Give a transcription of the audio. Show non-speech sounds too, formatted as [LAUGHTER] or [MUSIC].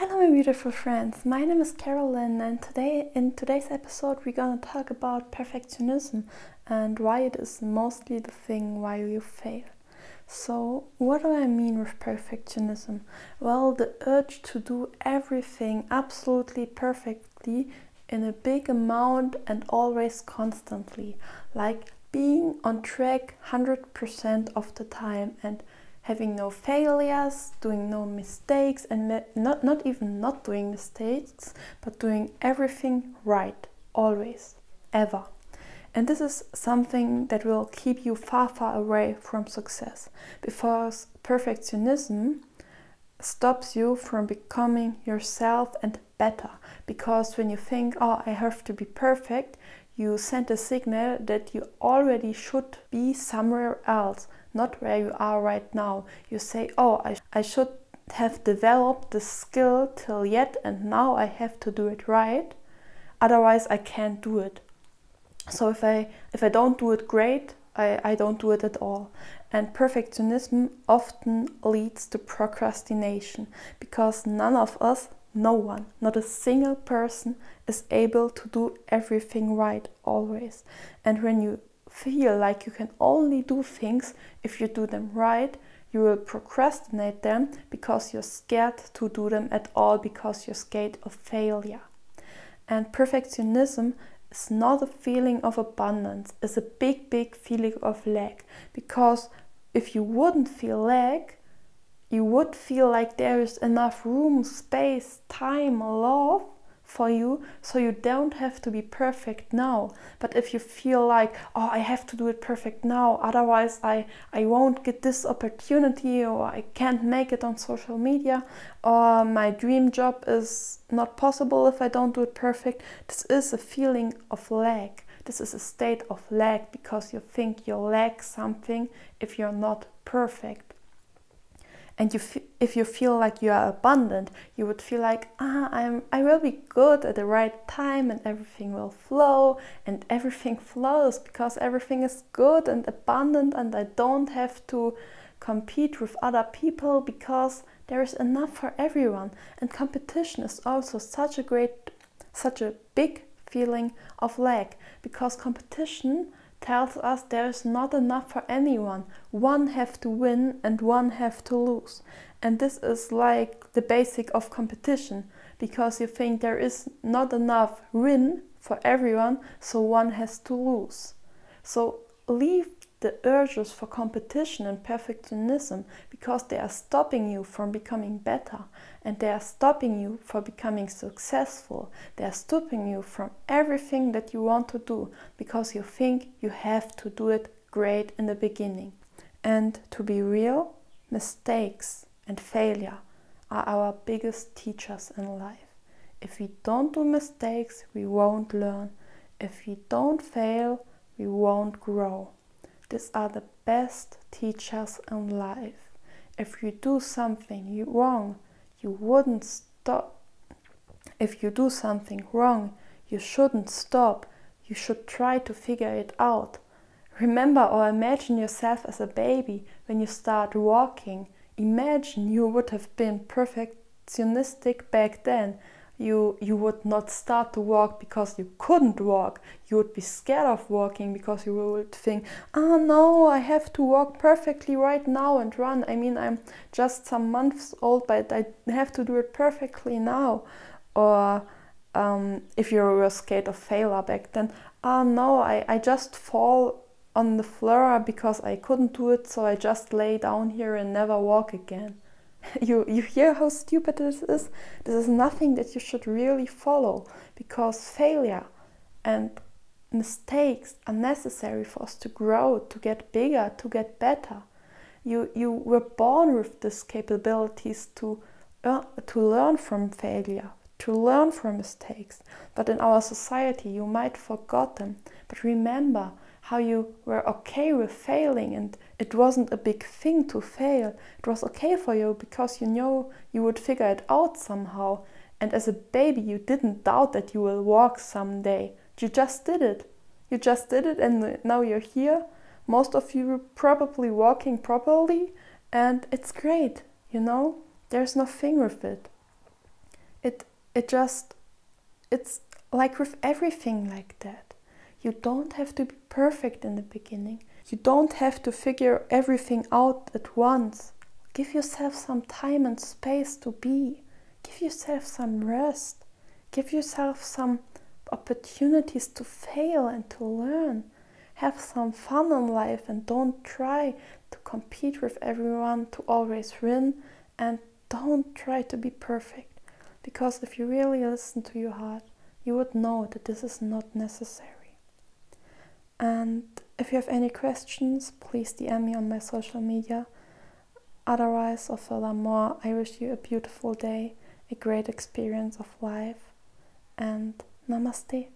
Hello, my beautiful friends. My name is Carolyn, and today, in today's episode, we're gonna talk about perfectionism and why it is mostly the thing why you fail. So, what do I mean with perfectionism? Well, the urge to do everything absolutely perfectly in a big amount and always constantly, like being on track 100% of the time and having no failures, doing no mistakes, and not, not even not doing mistakes, but doing everything right, always, ever. And this is something that will keep you far, far away from success because perfectionism stops you from becoming yourself and better. Because when you think, oh, I have to be perfect, you send a signal that you already should be somewhere else not where you are right now. You say, oh, I, I should have developed the skill till yet, and now I have to do it right. Otherwise, I can't do it. So if I if I don't do it great, I, I don't do it at all. And perfectionism often leads to procrastination because none of us, no one, not a single person, is able to do everything right always. And when you feel like you can only do things if you do them right, you will procrastinate them because you're scared to do them at all because you're scared of failure. And perfectionism is not a feeling of abundance, it's a big, big feeling of lack. Because if you wouldn't feel lack, you would feel like there is enough room, space, time, love for you so you don't have to be perfect now. But if you feel like oh i have to do it perfect now otherwise i i won't get this opportunity or i can't make it on social media or my dream job is not possible if i don't do it perfect this is a feeling of lack. This is a state of lack because you think you lack something if you're not perfect and you if you feel like you are abundant you would feel like ah i'm i will be good at the right time and everything will flow and everything [LAUGHS] flows because everything is good and abundant and i don't have to compete with other people because there is enough for everyone. And competition is also such a great such a big feeling of lack because competition tells us there is not enough for anyone. One have to win and one have to lose. And this is like the basic of competition because you think there is not enough win for everyone, so one has to lose. So leave the urges for competition and perfectionism because they are stopping you from becoming better and they are stopping you from becoming successful. They are stopping you from everything that you want to do because you think you have to do it great in the beginning. And to be real, mistakes and failure are our biggest teachers in life. If we don't do mistakes, we won't learn. If we don't fail, we won't grow. These are the best teachers in life. If you do something wrong, you wouldn't stop. If you do something wrong, you shouldn't stop. You should try to figure it out. Remember or imagine yourself as a baby when you start walking. Imagine you would have been perfectionistic back then you you would not start to walk because you couldn't walk. You would be scared of walking because you would think oh no i have to walk perfectly right now and run. I mean i'm just some months old but i have to do it perfectly now. Or um, if you were scared of failure back then oh no I, I just fall on the floor because i couldn't do it so i just lay down here and never walk again [LAUGHS] you, you hear how stupid this is? This is nothing that you should really follow because failure and mistakes are necessary for us to grow, to get bigger, to get better. You, you were born with these capabilities to, uh, to learn from failure, to learn from mistakes. But in our society, you might forget them. But remember, how you were okay with failing and it wasn't a big thing to fail. It was okay for you because you know you would figure it out somehow. And as a baby, you didn't doubt that you will walk someday. You just did it. You just did it, and now you're here. Most of you probably walking properly, and it's great, you know? There's nothing with it. it it just it's like with everything like that. You don't have to be perfect in the beginning. You don't have to figure everything out at once. Give yourself some time and space to be. Give yourself some rest. Give yourself some opportunities to fail and to learn. Have some fun in life and don't try to compete with everyone to always win and don't try to be perfect. Because if you really listen to your heart, you would know that this is not necessary. And if you have any questions, please DM me on my social media. Otherwise, of more, I wish you a beautiful day, a great experience of life, and namaste.